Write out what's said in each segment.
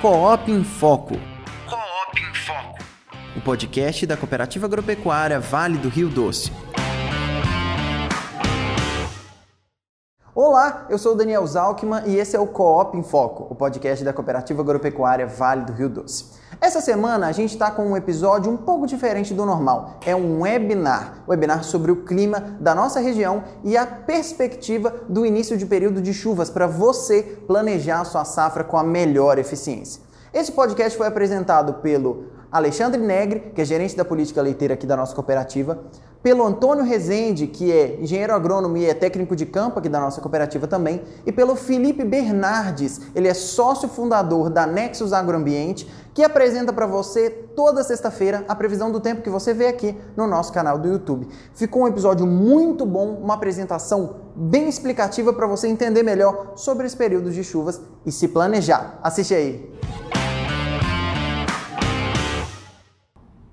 Coop em Foco. Coop em Foco. O podcast da Cooperativa Agropecuária Vale do Rio Doce. Olá, eu sou o Daniel Zalkman e esse é o Coop em Foco, o podcast da Cooperativa Agropecuária Vale do Rio Doce. Essa semana a gente está com um episódio um pouco diferente do normal. É um webinar, webinar sobre o clima da nossa região e a perspectiva do início de período de chuvas para você planejar a sua safra com a melhor eficiência. Esse podcast foi apresentado pelo Alexandre Negre, que é gerente da política leiteira aqui da nossa cooperativa, pelo Antônio Rezende, que é engenheiro agrônomo e é técnico de campo aqui da nossa cooperativa também, e pelo Felipe Bernardes, ele é sócio fundador da Nexus Agroambiente, que apresenta para você toda sexta-feira a previsão do tempo que você vê aqui no nosso canal do YouTube. Ficou um episódio muito bom, uma apresentação bem explicativa para você entender melhor sobre os períodos de chuvas e se planejar. Assiste aí.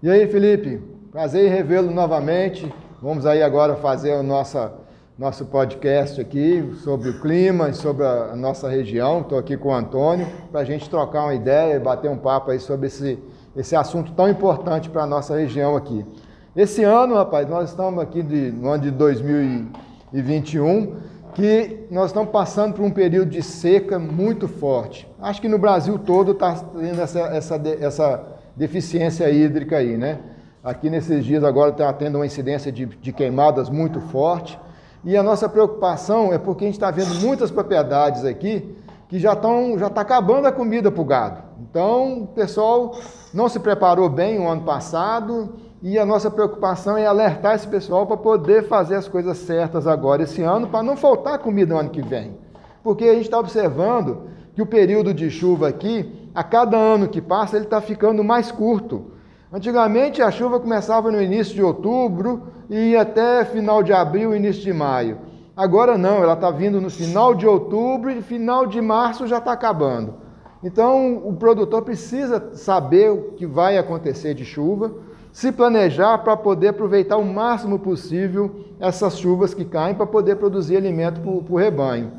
E aí, Felipe? Prazer em revê-lo novamente. Vamos aí agora fazer o nossa, nosso podcast aqui sobre o clima e sobre a, a nossa região. Estou aqui com o Antônio para a gente trocar uma ideia e bater um papo aí sobre esse, esse assunto tão importante para a nossa região aqui. Esse ano, rapaz, nós estamos aqui de, no ano de 2021, que nós estamos passando por um período de seca muito forte. Acho que no Brasil todo está tendo essa, essa, essa deficiência hídrica aí, né? Aqui nesses dias agora está tendo uma incidência de, de queimadas muito forte. E a nossa preocupação é porque a gente está vendo muitas propriedades aqui que já estão já está acabando a comida para o gado. Então o pessoal não se preparou bem o ano passado e a nossa preocupação é alertar esse pessoal para poder fazer as coisas certas agora esse ano para não faltar comida no ano que vem. Porque a gente está observando que o período de chuva aqui, a cada ano que passa, ele está ficando mais curto. Antigamente a chuva começava no início de outubro e ia até final de abril, início de maio. Agora não, ela está vindo no final de outubro e final de março já está acabando. Então o produtor precisa saber o que vai acontecer de chuva, se planejar para poder aproveitar o máximo possível essas chuvas que caem para poder produzir alimento para o rebanho.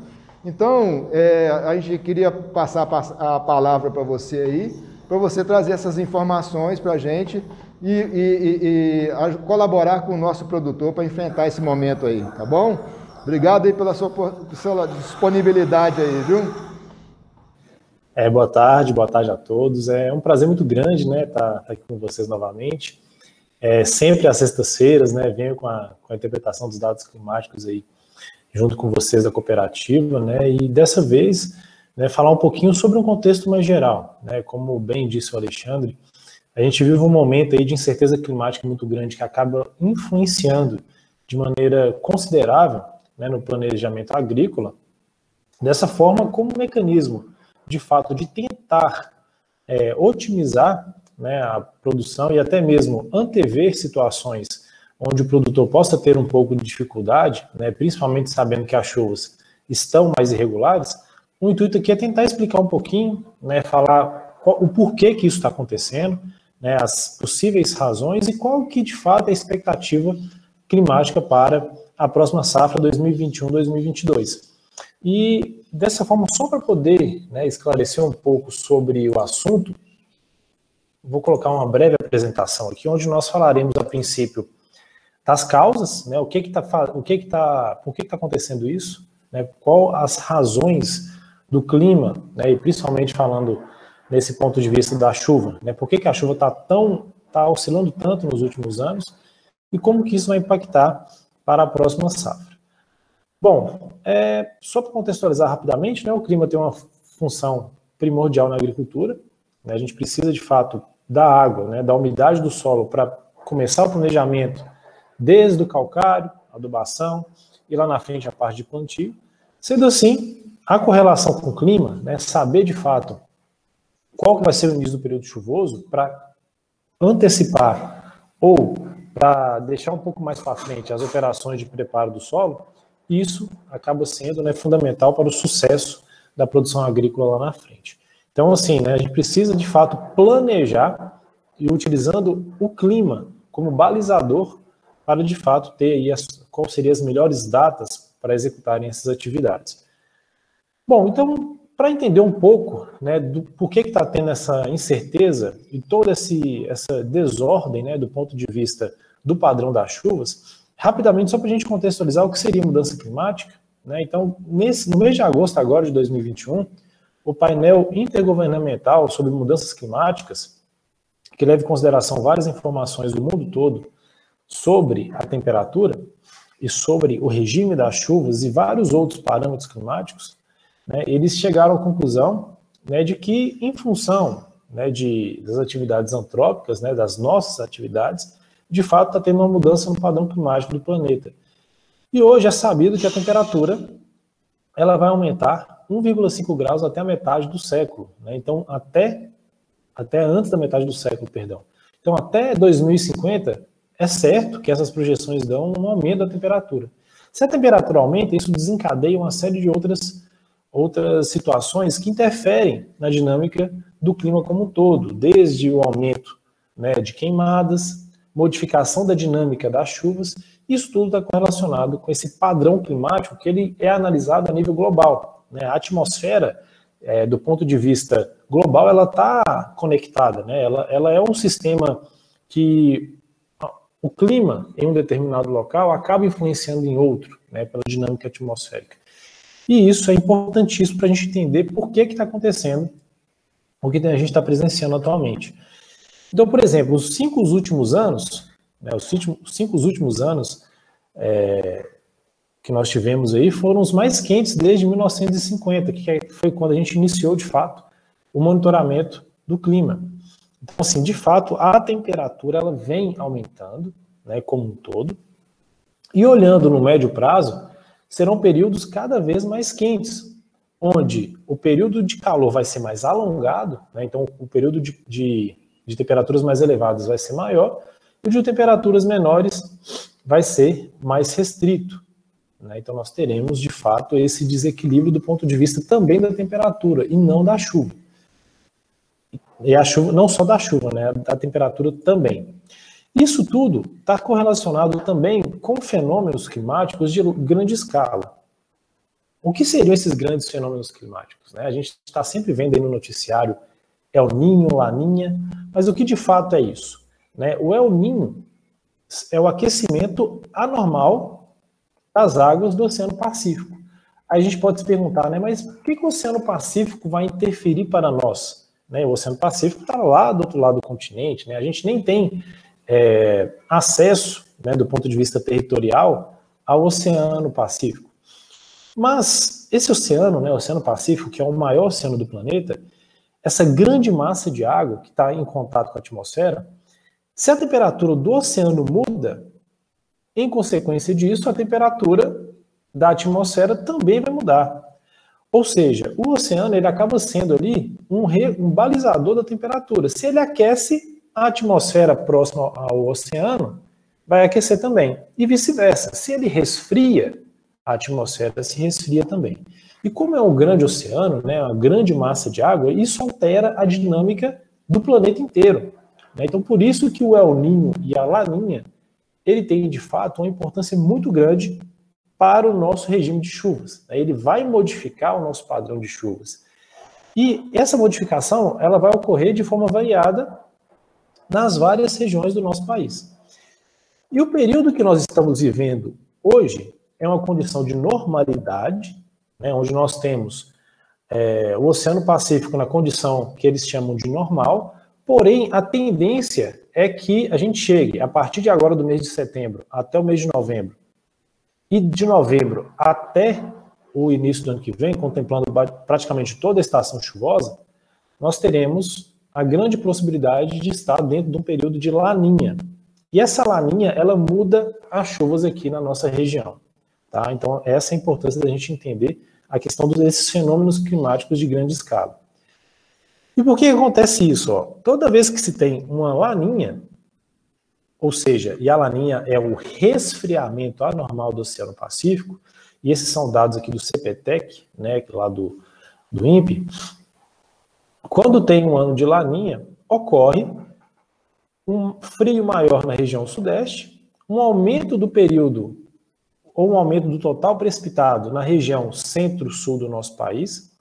Então, é, a gente queria passar a palavra para você aí para você trazer essas informações para a gente e, e, e, e, colaborar com o nosso produtor para enfrentar esse momento aí, tá bom? Obrigado aí pela sua, sua disponibilidade aí, viu? É, boa tarde, boa tarde a todos. É um prazer muito grande, né, estar tá, tá aqui com vocês novamente. É, sempre às sextas-feiras, né, venho com a, com a interpretação dos dados climáticos aí, junto com vocês da cooperativa, né, e dessa vez né, falar um pouquinho sobre um contexto mais geral. Né, como bem disse o Alexandre, a gente vive um momento aí de incerteza climática muito grande que acaba influenciando de maneira considerável né, no planejamento agrícola, dessa forma como um mecanismo, de fato, de tentar é, otimizar né, a produção e até mesmo antever situações onde o produtor possa ter um pouco de dificuldade, né, principalmente sabendo que as chuvas estão mais irregulares, o intuito aqui é tentar explicar um pouquinho, né, falar qual, o porquê que isso está acontecendo, né, as possíveis razões e qual que de fato é a expectativa climática para a próxima safra 2021-2022. E dessa forma, só para poder né, esclarecer um pouco sobre o assunto, vou colocar uma breve apresentação aqui, onde nós falaremos a princípio das causas, né, o que está, que que tá, por que está acontecendo isso, né, qual as razões do clima, né, e principalmente falando nesse ponto de vista da chuva, né, por que, que a chuva está tão, tá oscilando tanto nos últimos anos e como que isso vai impactar para a próxima safra. Bom, é, só para contextualizar rapidamente, né, o clima tem uma função primordial na agricultura, né, a gente precisa de fato da água, né, da umidade do solo para começar o planejamento desde o calcário, adubação e lá na frente a parte de plantio. Sendo assim, a correlação com o clima, né, saber de fato qual que vai ser o início do período chuvoso para antecipar ou para deixar um pouco mais para frente as operações de preparo do solo, isso acaba sendo né, fundamental para o sucesso da produção agrícola lá na frente. Então, assim, né, a gente precisa de fato planejar e utilizando o clima como balizador para de fato ter aí as, quais seriam as melhores datas para executarem essas atividades. Bom, então, para entender um pouco né, do por que está tendo essa incerteza e toda esse, essa desordem né, do ponto de vista do padrão das chuvas, rapidamente, só para a gente contextualizar o que seria mudança climática. Né, então, nesse, no mês de agosto agora de 2021, o painel intergovernamental sobre mudanças climáticas, que leva em consideração várias informações do mundo todo sobre a temperatura e sobre o regime das chuvas e vários outros parâmetros climáticos, né, eles chegaram à conclusão né, de que, em função né, de, das atividades antrópicas, né, das nossas atividades, de fato está tendo uma mudança no padrão climático do planeta. E hoje é sabido que a temperatura ela vai aumentar 1,5 graus até a metade do século. Né? Então, até, até antes da metade do século, perdão. Então, até 2050, é certo que essas projeções dão um aumento da temperatura. Se a temperatura aumenta, isso desencadeia uma série de outras outras situações que interferem na dinâmica do clima como um todo, desde o aumento né, de queimadas, modificação da dinâmica das chuvas, isso tudo está correlacionado com esse padrão climático que ele é analisado a nível global. Né? A atmosfera, é, do ponto de vista global, ela está conectada, né? ela, ela é um sistema que o clima em um determinado local acaba influenciando em outro, né, pela dinâmica atmosférica. E isso é importantíssimo para a gente entender por que está acontecendo o que a gente está presenciando atualmente. Então, por exemplo, os cinco últimos anos, né, os cinco últimos anos é, que nós tivemos aí foram os mais quentes desde 1950, que foi quando a gente iniciou, de fato, o monitoramento do clima. Então, assim, de fato, a temperatura ela vem aumentando, né, como um todo. E olhando no médio prazo, serão períodos cada vez mais quentes, onde o período de calor vai ser mais alongado, né? então o período de, de, de, temperaturas mais elevadas vai ser maior, e o de temperaturas menores vai ser mais restrito. Né? Então nós teremos, de fato, esse desequilíbrio do ponto de vista também da temperatura, e não da chuva. E a chuva, não só da chuva, né? da temperatura também. Isso tudo está correlacionado também com fenômenos climáticos de grande escala. O que seriam esses grandes fenômenos climáticos? Né? A gente está sempre vendo aí no noticiário El Ninho, Laninha, mas o que de fato é isso? Né? O El Ninho é o aquecimento anormal das águas do Oceano Pacífico. Aí a gente pode se perguntar, né, mas por que, que o Oceano Pacífico vai interferir para nós? Né? O Oceano Pacífico está lá do outro lado do continente, né? a gente nem tem é, acesso, né, do ponto de vista territorial, ao Oceano Pacífico. Mas esse oceano, né, o Oceano Pacífico, que é o maior oceano do planeta, essa grande massa de água que está em contato com a atmosfera, se a temperatura do oceano muda, em consequência disso, a temperatura da atmosfera também vai mudar. Ou seja, o oceano ele acaba sendo ali um, re, um balizador da temperatura. Se ele aquece, a atmosfera próxima ao oceano vai aquecer também. E vice-versa. Se ele resfria, a atmosfera se resfria também. E como é um grande oceano, né, uma grande massa de água, isso altera a dinâmica do planeta inteiro. Né? Então, por isso que o El Ninho e a Laninha, ele tem, de fato, uma importância muito grande para o nosso regime de chuvas. Né? Ele vai modificar o nosso padrão de chuvas. E essa modificação, ela vai ocorrer de forma variada nas várias regiões do nosso país. E o período que nós estamos vivendo hoje é uma condição de normalidade, né, onde nós temos é, o Oceano Pacífico na condição que eles chamam de normal, porém a tendência é que a gente chegue, a partir de agora do mês de setembro até o mês de novembro, e de novembro até o início do ano que vem, contemplando praticamente toda a estação chuvosa, nós teremos a grande possibilidade de estar dentro de um período de laninha. E essa laninha, ela muda as chuvas aqui na nossa região. Tá? Então, essa é a importância da gente entender a questão desses fenômenos climáticos de grande escala. E por que acontece isso? Ó? Toda vez que se tem uma laninha, ou seja, e a laninha é o resfriamento anormal do Oceano Pacífico, e esses são dados aqui do CPTEC, né, lá do, do INPE, quando tem um ano de laninha, ocorre um frio maior na região sudeste, um aumento do período ou um aumento do total precipitado na região centro-sul do nosso país,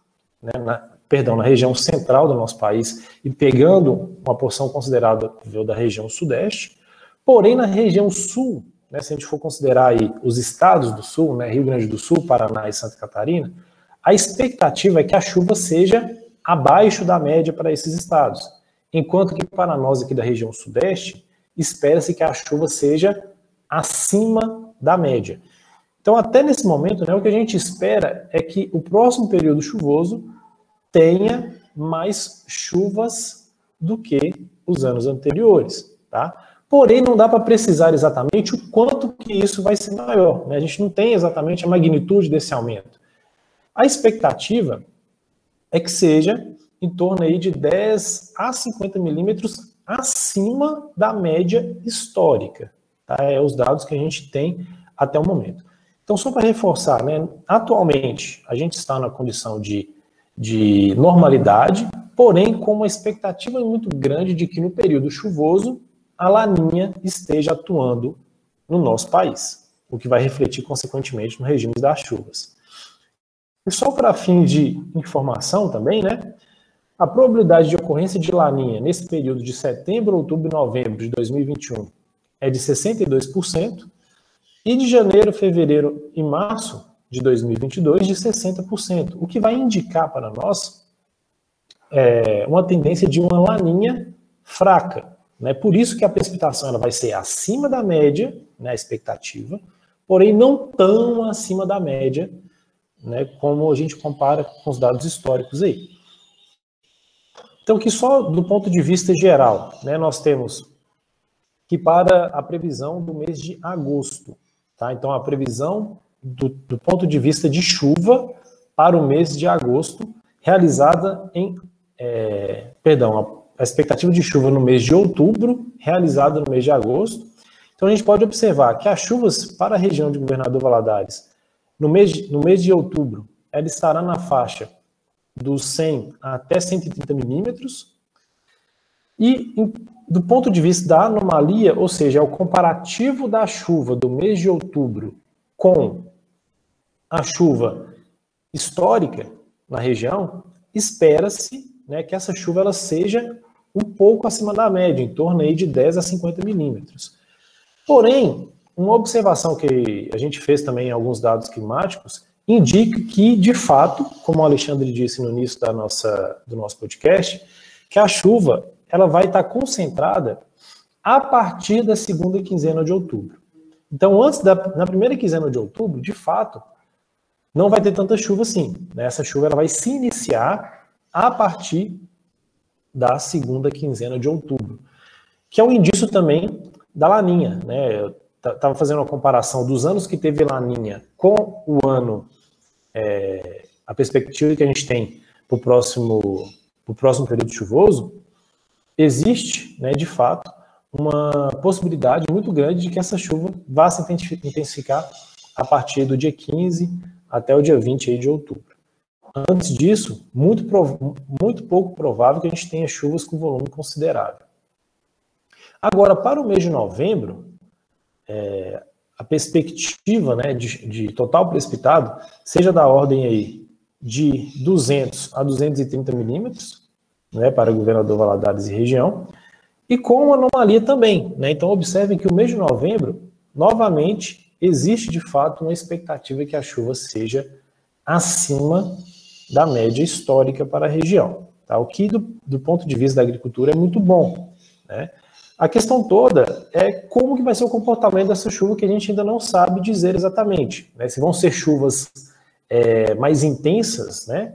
né, na, perdão, na região central do nosso país e pegando uma porção considerável da região sudeste, porém na região sul, né, se a gente for considerar aí os estados do sul, né, Rio Grande do Sul, Paraná e Santa Catarina, a expectativa é que a chuva seja abaixo da média para esses estados, enquanto que para nós aqui da região sudeste, espera-se que a chuva seja acima da média. Então, até nesse momento, né, o que a gente espera é que o próximo período chuvoso tenha mais chuvas do que os anos anteriores, tá? Porém, não dá para precisar exatamente o quanto que isso vai ser maior. Né? A gente não tem exatamente a magnitude desse aumento. A expectativa é que seja em torno aí de 10 a 50 milímetros acima da média histórica. Tá? É os dados que a gente tem até o momento. Então, só para reforçar, né, atualmente a gente está na condição de, de normalidade, porém com uma expectativa muito grande de que no período chuvoso a laninha esteja atuando no nosso país, o que vai refletir consequentemente no regime das chuvas. E só para fim de informação também, né? A probabilidade de ocorrência de laninha nesse período de setembro, outubro e novembro de 2021 é de 62%, e de janeiro, fevereiro e março de 2022 de 60%, o que vai indicar para nós é, uma tendência de uma laninha fraca. Né? Por isso que a precipitação ela vai ser acima da média, né, a expectativa, porém não tão acima da média, né, como a gente compara com os dados históricos aí. Então, que só do ponto de vista geral, né, nós temos que para a previsão do mês de agosto, tá? Então, a previsão do, do ponto de vista de chuva para o mês de agosto, realizada em, é, perdão, a expectativa de chuva no mês de outubro, realizada no mês de agosto. Então, a gente pode observar que as chuvas para a região de Governador Valadares, no mês no mês de outubro, ela estará na faixa dos 100 até 130 milímetros. E do ponto de vista da anomalia, ou seja, é o comparativo da chuva do mês de outubro com a chuva histórica na região, espera-se né, que essa chuva ela seja um pouco acima da média, em torno aí de 10 a 50 milímetros. Porém, uma observação que a gente fez também em alguns dados climáticos indica que, de fato, como o Alexandre disse no início da nossa, do nosso podcast, que a chuva ela vai estar concentrada a partir da segunda quinzena de outubro. Então, antes da na primeira quinzena de outubro, de fato, não vai ter tanta chuva assim. Né? Essa chuva ela vai se iniciar a partir da segunda quinzena de outubro, que é um indício também da laninha. Né? Estava fazendo uma comparação dos anos que teve laninha com o ano é, a perspectiva que a gente tem para o próximo, próximo período chuvoso, existe, né, de fato, uma possibilidade muito grande de que essa chuva vá se intensificar a partir do dia 15 até o dia 20 aí de outubro. Antes disso, muito, muito pouco provável que a gente tenha chuvas com volume considerável. Agora, para o mês de novembro, é, a perspectiva né, de, de, total precipitado seja da ordem aí de 200 a 230 milímetros, né, para governador Valadares e região, e com uma anomalia também. Né? Então, observem que o mês de novembro, novamente, existe de fato uma expectativa que a chuva seja acima da média histórica para a região, tá? o que, do, do ponto de vista da agricultura, é muito bom. Né? A questão toda é como que vai ser o comportamento dessa chuva que a gente ainda não sabe dizer exatamente. Né? Se vão ser chuvas é, mais intensas, né?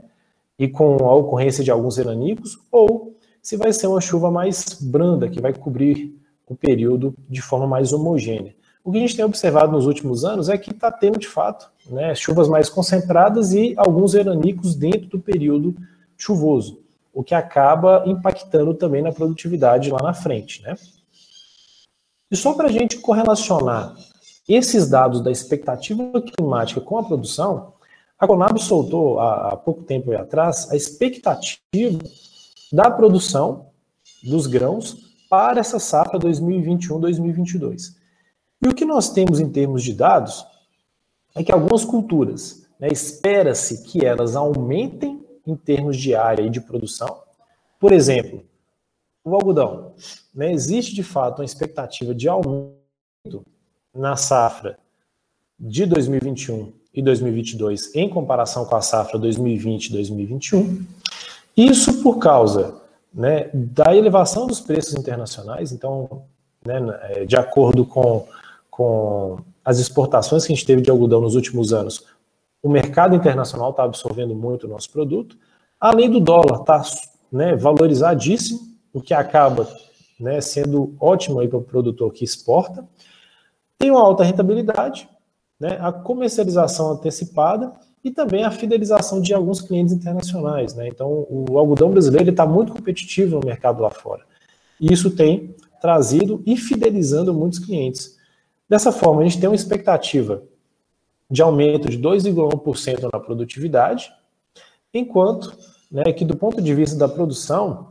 E com a ocorrência de alguns veranicos, ou se vai ser uma chuva mais branda, que vai cobrir o período de forma mais homogênea. O que a gente tem observado nos últimos anos é que está tendo, de fato, né, chuvas mais concentradas e alguns veranicos dentro do período chuvoso o que acaba impactando também na produtividade lá na frente, né? E só para a gente correlacionar esses dados da expectativa climática com a produção, a Conab soltou há, pouco tempo atrás a expectativa da produção dos grãos para essa safra 2021-2022. E o que nós temos em termos de dados é que algumas culturas, né, espera-se que elas aumentem em termos de área e de produção. Por exemplo, o algodão. Né, existe de fato uma expectativa de aumento na safra de 2021 e 2022 em comparação com a safra 2020-2021. Isso por causa né, da elevação dos preços internacionais. Então, né, é, de acordo com, com as exportações que a gente teve de algodão nos últimos anos, o mercado internacional está absorvendo muito o nosso produto, além do dólar estar tá, né, valorizadíssimo, o que acaba né, sendo ótimo para o produtor que exporta, tem uma alta rentabilidade, né, a comercialização antecipada e também a fidelização de alguns clientes internacionais. Né? Então, o algodão brasileiro está muito competitivo no mercado lá fora. E isso tem trazido e fidelizando muitos clientes. Dessa forma, a gente tem uma expectativa de aumento de 2,1% na produtividade, enquanto né, que, do ponto de vista da produção,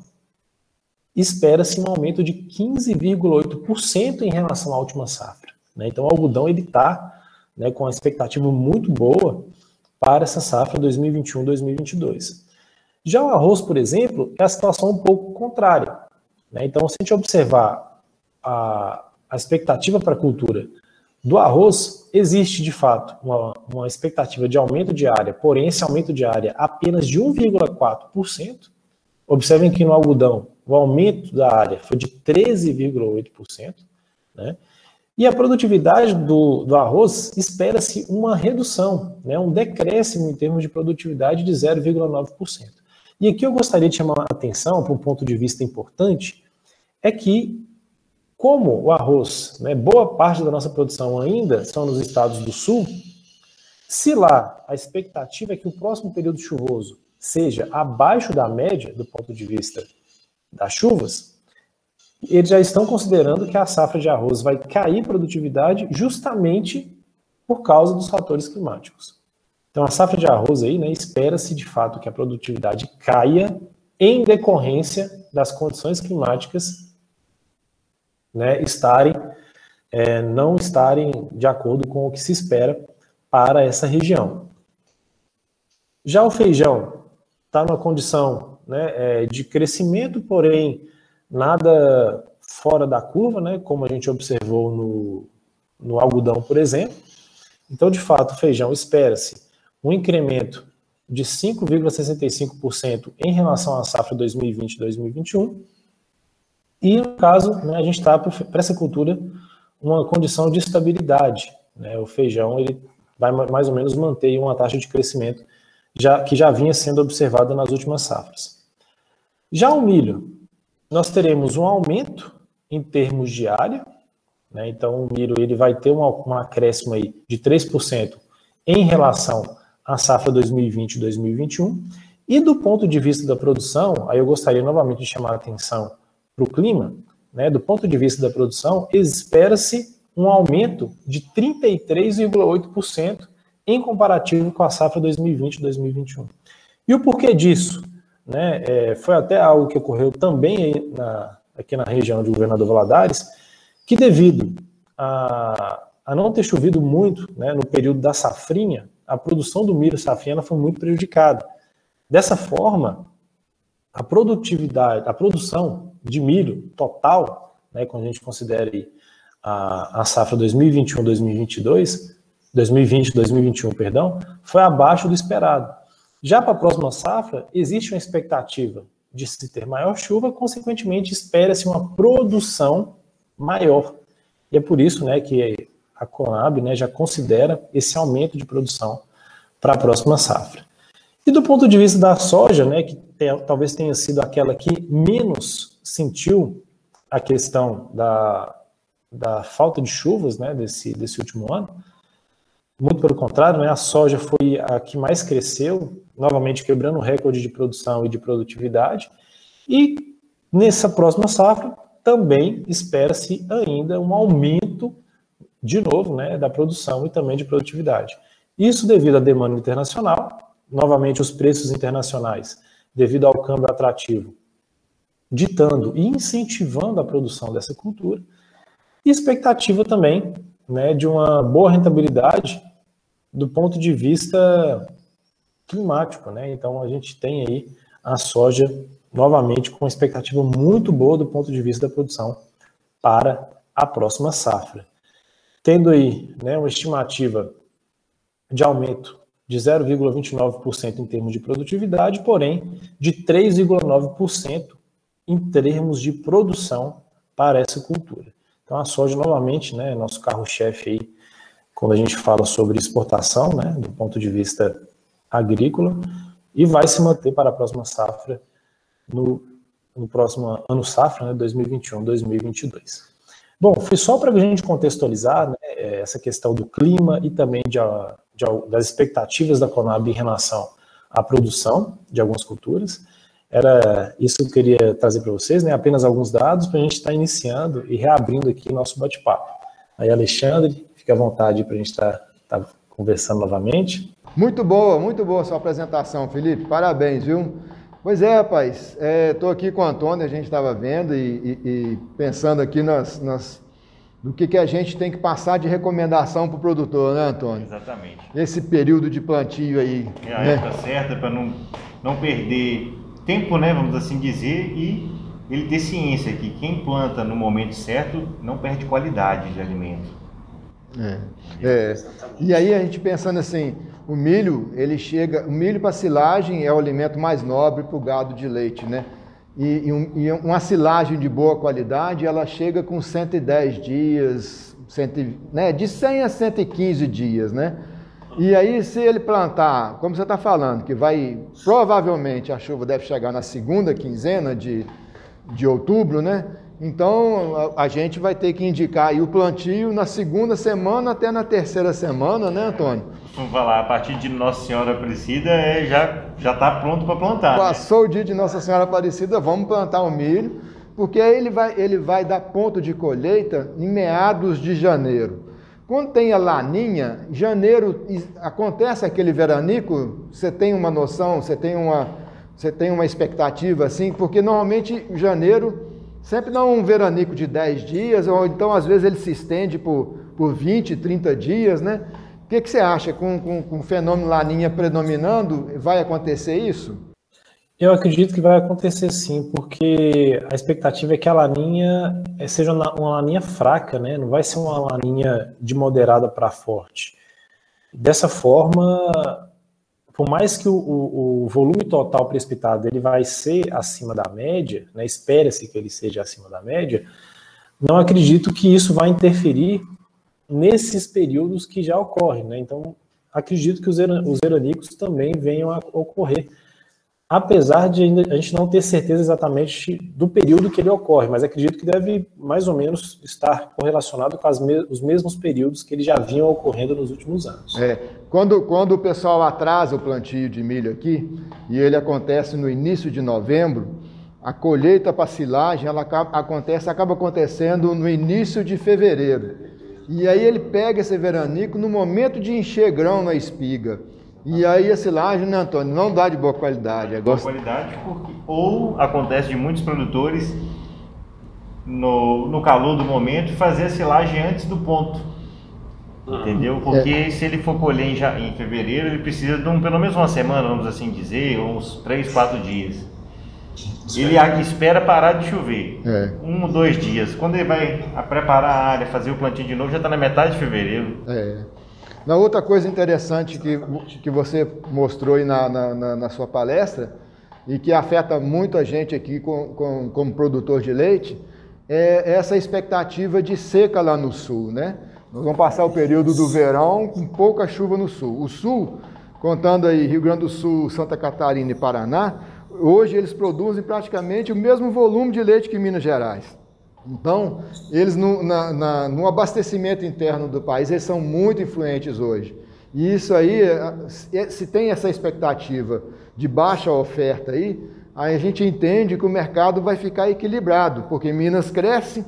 espera-se um aumento de 15,8% em relação à última safra. Né? Então, o algodão está né, com uma expectativa muito boa para essa safra 2021-2022. Já o arroz, por exemplo, é a situação um pouco contrária. Né? Então, se a gente observar a, a expectativa para a cultura do arroz, existe de fato uma, uma expectativa de aumento de área, porém esse aumento de área apenas de 1,4%. Observem que no algodão o aumento da área foi de 13,8%. Né? E a produtividade do, do arroz espera-se uma redução, né, um decréscimo em termos de produtividade de 0,9%. E aqui eu gostaria de chamar a atenção para um ponto de vista importante, é que, como o arroz, né, boa parte da nossa produção ainda são nos estados do sul, se lá a expectativa é que o próximo período chuvoso seja abaixo da média do ponto de vista das chuvas, eles já estão considerando que a safra de arroz vai cair produtividade justamente por causa dos fatores climáticos. Então, a safra de arroz aí, né, espera-se de fato que a produtividade caia em decorrência das condições climáticas né, estarem, é, não estarem de acordo com o que se espera para essa região. Já o feijão está numa condição né, é, de crescimento, porém nada fora da curva, né, como a gente observou no, no algodão, por exemplo. Então, de fato, o feijão espera-se um incremento de 5,65% em relação à safra 2020-2021. E, no caso, né, a gente está para essa cultura uma condição de estabilidade. Né? O feijão ele vai mais ou menos manter uma taxa de crescimento já, que já vinha sendo observada nas últimas safras. Já o milho, nós teremos um aumento em termos de área, né? então o milho ele vai ter um, um acréscimo aí de 3% em relação à safra 2020-2021, e do ponto de vista da produção, aí eu gostaria novamente de chamar a atenção para o clima, né? do ponto de vista da produção, espera-se um aumento de 33,8% em comparativo com a safra 2020-2021. E o porquê disso? né, é, foi até algo que ocorreu também na, aqui na região de Governador Valadares, que devido a, a não ter chovido muito né, no período da safrinha, a produção do milho safrinha foi muito prejudicada. Dessa forma, a produtividade, a produção de milho total, né, quando a gente considera a, a safra 2021-2022, 2020-2021, perdão, foi abaixo do esperado. Já para a próxima safra, existe uma expectativa de se ter maior chuva, consequentemente, espera-se uma produção maior. E é por isso né, que a Conab né, já considera esse aumento de produção para a próxima safra. E do ponto de vista da soja, né, que talvez tenha sido aquela que menos sentiu a questão da, da falta de chuvas né, desse, desse último ano, muito pelo contrário, né, a soja foi a que mais cresceu, novamente quebrando o recorde de produção e de produtividade. E nessa próxima safra também espera-se ainda um aumento, de novo, né, da produção e também de produtividade. Isso devido à demanda internacional, novamente os preços internacionais, devido ao câmbio atrativo, ditando e incentivando a produção dessa cultura, e expectativa também né, de uma boa rentabilidade do ponto de vista climático, né? Então a gente tem aí a soja novamente com expectativa muito boa do ponto de vista da produção para a próxima safra. Tendo aí né, uma estimativa de aumento de 0,29% em termos de produtividade, porém de 3,9% em termos de produção para essa cultura. Então a soja novamente, né, nosso carro-chefe aí quando a gente fala sobre exportação, né, do ponto de vista agrícola, e vai se manter para a próxima safra no, no próximo ano safra, né, 2021-2022. Bom, foi só para a gente contextualizar né, essa questão do clima e também de, de, das expectativas da Conab em relação à produção de algumas culturas. Era isso que eu queria trazer para vocês, né, apenas alguns dados para a gente estar tá iniciando e reabrindo aqui nosso bate-papo. Aí, Alexandre, fique à vontade para a gente estar tá, tá conversando novamente. Muito boa, muito boa a sua apresentação, Felipe. Parabéns, viu? Pois é, rapaz. Estou é, aqui com o Antônio, a gente estava vendo e, e, e, pensando aqui nas, nas, no que, que a gente tem que passar de recomendação para o produtor, né, Antônio? Exatamente. Esse período de plantio aí. É a né? época certa para não, não perder tempo, né, vamos assim dizer, e ele ter ciência que quem planta no momento certo não perde qualidade de alimento. É. é. E aí a gente pensando assim, o milho, ele chega, o milho para silagem é o alimento mais nobre para o gado de leite, né? E, e, um, e, uma silagem de boa qualidade, ela chega com 110 dias, cento, né? de 100 a 115 dias, né? E aí, se ele plantar, como você está falando, que vai, provavelmente a chuva deve chegar na segunda quinzena de, de outubro, né? Então a, a, gente vai ter que indicar o plantio na segunda semana até na terceira semana, né, Antônio? Vamos falar, a partir de Nossa Senhora Aparecida é, já já está pronto para plantar. Né? Passou né? o dia de Nossa Senhora Aparecida, vamos plantar o milho, porque aí ele vai, ele vai dar ponto de colheita em meados de janeiro. Quando tem a laninha, janeiro acontece aquele veranico, você tem uma noção, você tem uma, você tem uma expectativa assim, porque normalmente janeiro Sempre dá um veranico de 10 dias, ou então às vezes ele se estende por, por 20, 30 dias, né? O que, que você acha? Com, com, com o fenômeno laninha predominando, vai acontecer isso? Eu acredito que vai acontecer sim, porque a expectativa é que a laninha seja uma laninha fraca, né? Não vai ser uma laninha de moderada para forte. Dessa forma, por mais que o, o, o, volume total precipitado ele vai ser acima da média, né, espera-se que ele seja acima da média, não acredito que isso vai interferir nesses períodos que já ocorrem. Né? Então, acredito que os, os veranicos também venham a ocorrer apesar de a gente não ter certeza exatamente do período que ele ocorre, mas acredito que deve mais ou menos estar correlacionado com me os mesmos períodos que ele já vinham ocorrendo nos últimos anos. É, quando, quando o pessoal atrasa o plantio de milho aqui, e ele acontece no início de novembro, a colheita para silagem ela acaba, acontece, acaba acontecendo no início de fevereiro. E aí ele pega esse veranico no momento de encher grão na espiga. E aí a silagem, né, Antônio, não dá de boa qualidade. É boa qualidade porque ou acontece de muitos produtores no, no calor do momento fazer a silagem antes do ponto. Entendeu? É. Porque é. se ele for colher em, em fevereiro, ele precisa de um, pelo menos uma semana, vamos assim dizer, uns 3, 4 dias. Ele espera parar de chover. É. Um ou dois dias. Quando ele vai preparar a área, fazer o plantio de novo, já está na metade de fevereiro. É. Na outra coisa interessante que, que você mostrou aí na, na, na sua palestra, e que afeta muito a gente aqui com, com, como produtor de leite, é essa expectativa de seca lá no sul, né? Nós vamos passar o período do verão com pouca chuva no sul. O sul, contando aí Rio Grande do Sul, Santa Catarina e Paraná, hoje eles produzem praticamente o mesmo volume de leite que Minas Gerais. Então, eles no, na, na, no abastecimento interno do país, eles são muito influentes hoje. E isso aí, é, é, se tem essa expectativa de baixa oferta aí, aí a gente entende que o mercado vai ficar equilibrado, porque Minas cresce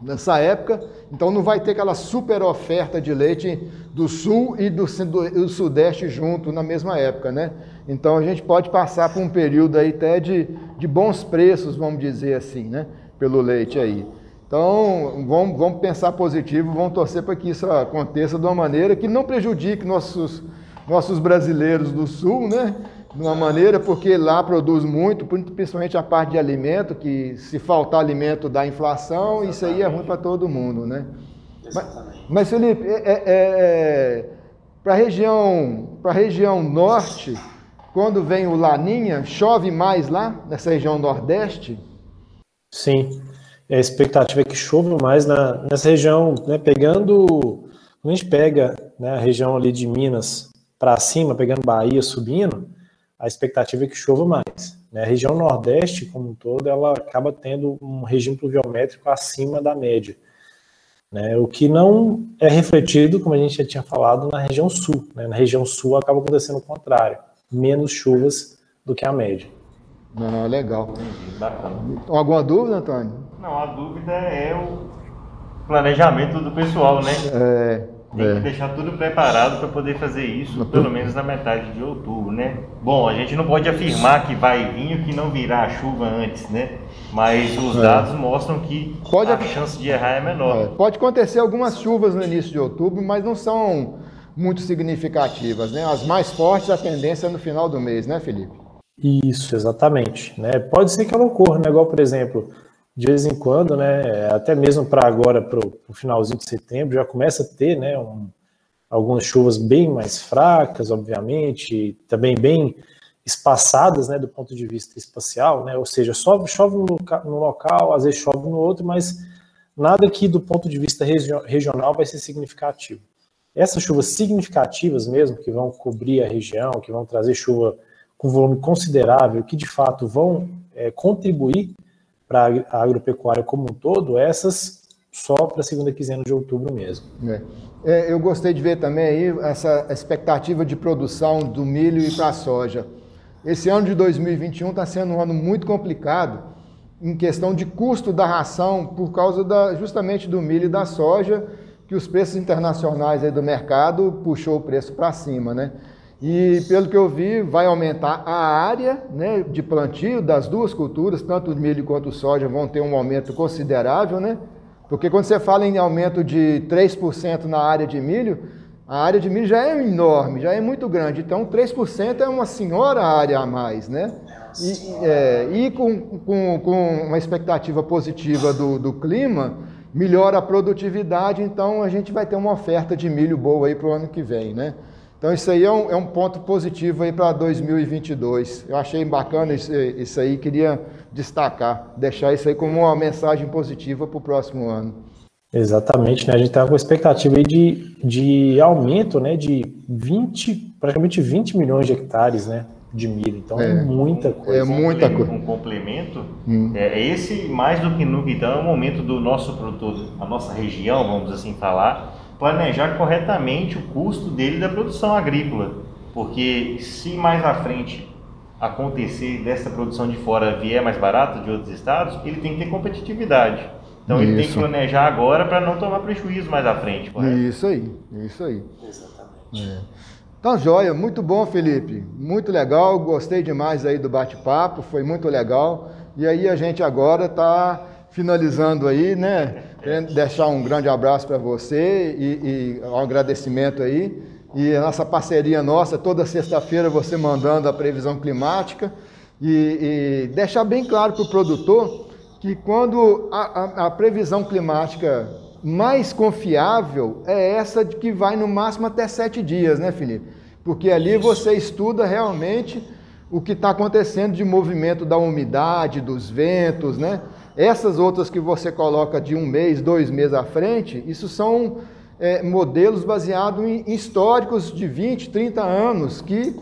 nessa época, então não vai ter aquela super oferta de leite do sul e do, do, do sudeste junto na mesma época, né? Então a gente pode passar por um período aí até de, de bons preços, vamos dizer assim, né? Pelo leite aí. Então, vamos, vamos pensar positivo, vamos torcer para que isso aconteça de uma maneira que não prejudique nossos, nossos brasileiros do sul, né? De uma maneira, porque lá produz muito, principalmente a parte de alimento, que se faltar alimento dá inflação, Exatamente. isso aí é ruim para todo mundo, né? Exatamente. Mas, mas Felipe, é, é, é, para a região, região norte, quando vem o Laninha, chove mais lá, nessa região nordeste? Sim, a expectativa é que chova mais na, nessa região, né, pegando, quando a gente pega né, a região ali de Minas para cima, pegando Bahia, subindo, a expectativa é que chova mais. Né? A região nordeste, como um todo, ela acaba tendo um regime pluviométrico acima da média. Né? O que não é refletido, como a gente já tinha falado, na região sul. Né? Na região sul acaba acontecendo o contrário menos chuvas do que a média. Ah, legal. Bacana. Alguma dúvida, Antônio? Não, a dúvida é o planejamento do pessoal, né? É. Tem é. que deixar tudo preparado para poder fazer isso, pelo menos na metade de outubro, né? Bom, a gente não pode afirmar que vai vir ou que não virá a chuva antes, né? Mas os é. dados mostram que pode a chance de errar é menor. É. Pode acontecer algumas chuvas no início de outubro, mas não são muito significativas, né? As mais fortes, a tendência é no final do mês, né, Felipe? Isso, exatamente. Né? Pode ser que ela ocorra, né? igual, por exemplo, de vez em quando, né? até mesmo para agora, para o finalzinho de setembro, já começa a ter né? Um, algumas chuvas bem mais fracas, obviamente, também bem espaçadas né? do ponto de vista espacial, né? ou seja, chove, chove no, local, às vezes chove no outro, mas nada que do ponto de vista regional vai ser significativo. Essas chuvas significativas mesmo, que vão cobrir a região, que vão trazer chuva com volume considerável, que de fato vão é, contribuir para a agropecuária como um todo, essas só para a segunda quinzena de outubro mesmo. É. É, eu gostei de ver também aí essa expectativa de produção do milho e para a soja. Esse ano de 2021 está sendo um ano muito complicado em questão de custo da ração por causa da, justamente do milho e da soja que os preços internacionais do mercado puxou o preço para cima, né? E pelo que eu vi, vai aumentar a área né, de plantio das duas culturas, tanto o milho quanto o soja vão ter um aumento considerável, né? Porque quando você fala em aumento de 3% na área de milho, a área de milho já é enorme, já é muito grande. Então, 3% é uma senhora área a mais, né? E, é, e com, com, com, uma expectativa positiva do, do clima, melhora a produtividade, então a gente vai ter uma oferta de milho boa aí para o ano que vem, né? Então isso aí é um, é um ponto positivo aí para 2022. Eu achei bacana isso, isso aí, queria destacar, deixar isso aí como uma mensagem positiva para o próximo ano. Exatamente, né? A gente está com expectativa aí de, de aumento, né? De 20, praticamente 20 milhões de hectares, né? de milho. Então é, é muita coisa. É muita coisa. Um complemento. Hum. É, esse, mais do que nunca, então, é o momento do nosso produtor, a nossa região, vamos assim falar, planejar corretamente o custo dele da produção agrícola. Porque se mais à frente acontecer dessa produção de fora vier mais barato de outros estados, ele tem que ter competitividade. Então isso. ele tem que planejar agora para não tomar prejuízo mais à frente. Correto? Isso aí, isso aí. Exatamente. É. Então, joia, muito bom, Felipe. Muito legal, gostei demais aí do bate-papo, foi muito legal. E aí a gente agora está finalizando aí, né? Querendo deixar um grande abraço para você e, e um agradecimento aí. E a nossa parceria nossa, toda sexta-feira você mandando a previsão climática e, e deixar bem claro para o produtor que quando a, a, a previsão climática mais confiável é essa de que vai no máximo até sete dias, né, Felipe? Porque ali você estuda realmente o que está acontecendo de movimento da umidade, dos ventos, né? Essas outras que você coloca de um mês, dois meses à frente, isso são é, modelos baseados em históricos de 20, 30 anos, que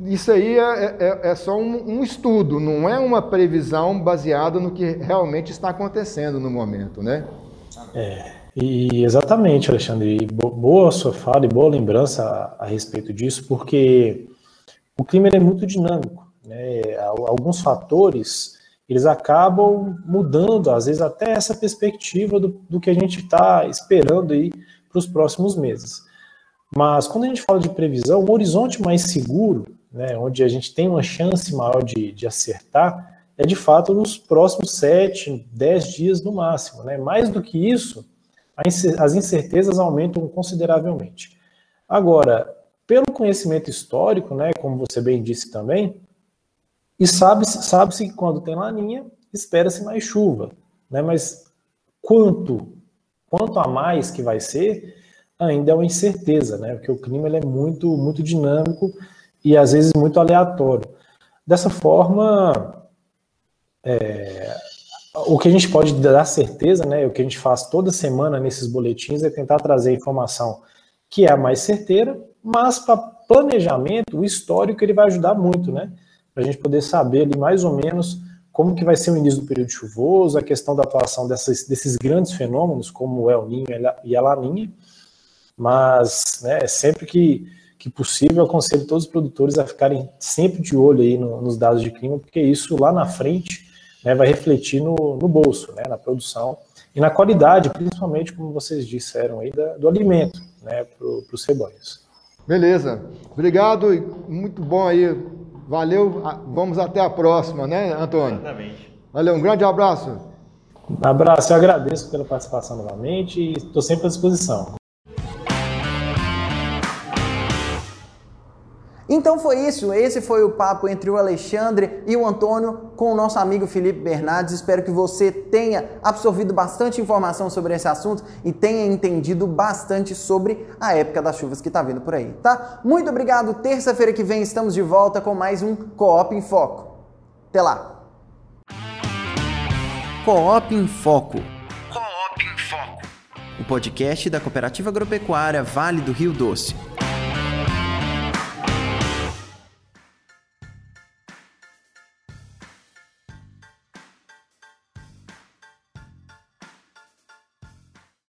isso aí é, é, é só um, um, estudo, não é uma previsão baseada no que realmente está acontecendo no momento, né? É. E exatamente, Alexandre, boa sua fala e boa lembrança a, a respeito disso, porque o clima é muito dinâmico, né? Alguns fatores eles acabam mudando, às vezes até essa perspectiva do, do que a gente está esperando aí para os próximos meses. Mas quando a gente fala de previsão, um horizonte mais seguro, né, onde a gente tem uma chance maior de, de acertar, é de fato nos próximos 7, 10 dias no máximo. Né? Mais do que isso, as incertezas aumentam consideravelmente. Agora, pelo conhecimento histórico, né, como você bem disse também, e sabe-se sabe que quando tem laninha, espera-se mais chuva, né, mas quanto, quanto a mais que vai ser, ainda é uma incerteza, né, porque o clima ele é muito, muito dinâmico e às vezes muito aleatório. Dessa forma, é, o que a gente pode dar certeza, né, o que a gente faz toda semana nesses boletins é tentar trazer informação que é a mais certeira, mas para planejamento, o histórico ele vai ajudar muito, né? Para a gente poder saber ali mais ou menos como que vai ser o início do período chuvoso, a questão da atuação dessas, desses grandes fenômenos, como o El Ninho e a Laninha, mas né, sempre que, que possível, aconselho todos os produtores a ficarem sempre de olho aí no, nos dados de clima, porque isso lá na frente né, vai refletir no, no bolso, né, na produção e na qualidade, principalmente, como vocês disseram aí, da, do alimento né, para os rebanhos. Beleza. Obrigado, muito bom aí. Valeu. Vamos até a próxima, né, Antônio? Exatamente. Valeu, um grande abraço. Um abraço, eu agradeço pela participação novamente e estou sempre à disposição. Então foi isso, esse foi o papo entre o Alexandre e o Antônio com o nosso amigo Felipe Bernardes. Espero que você tenha absorvido bastante informação sobre esse assunto e tenha entendido bastante sobre a época das chuvas que está vindo por aí, tá? Muito obrigado. Terça-feira que vem estamos de volta com mais um Coop em Foco. Até lá. Coop em Foco. Coop em Foco. O podcast da Cooperativa Agropecuária Vale do Rio Doce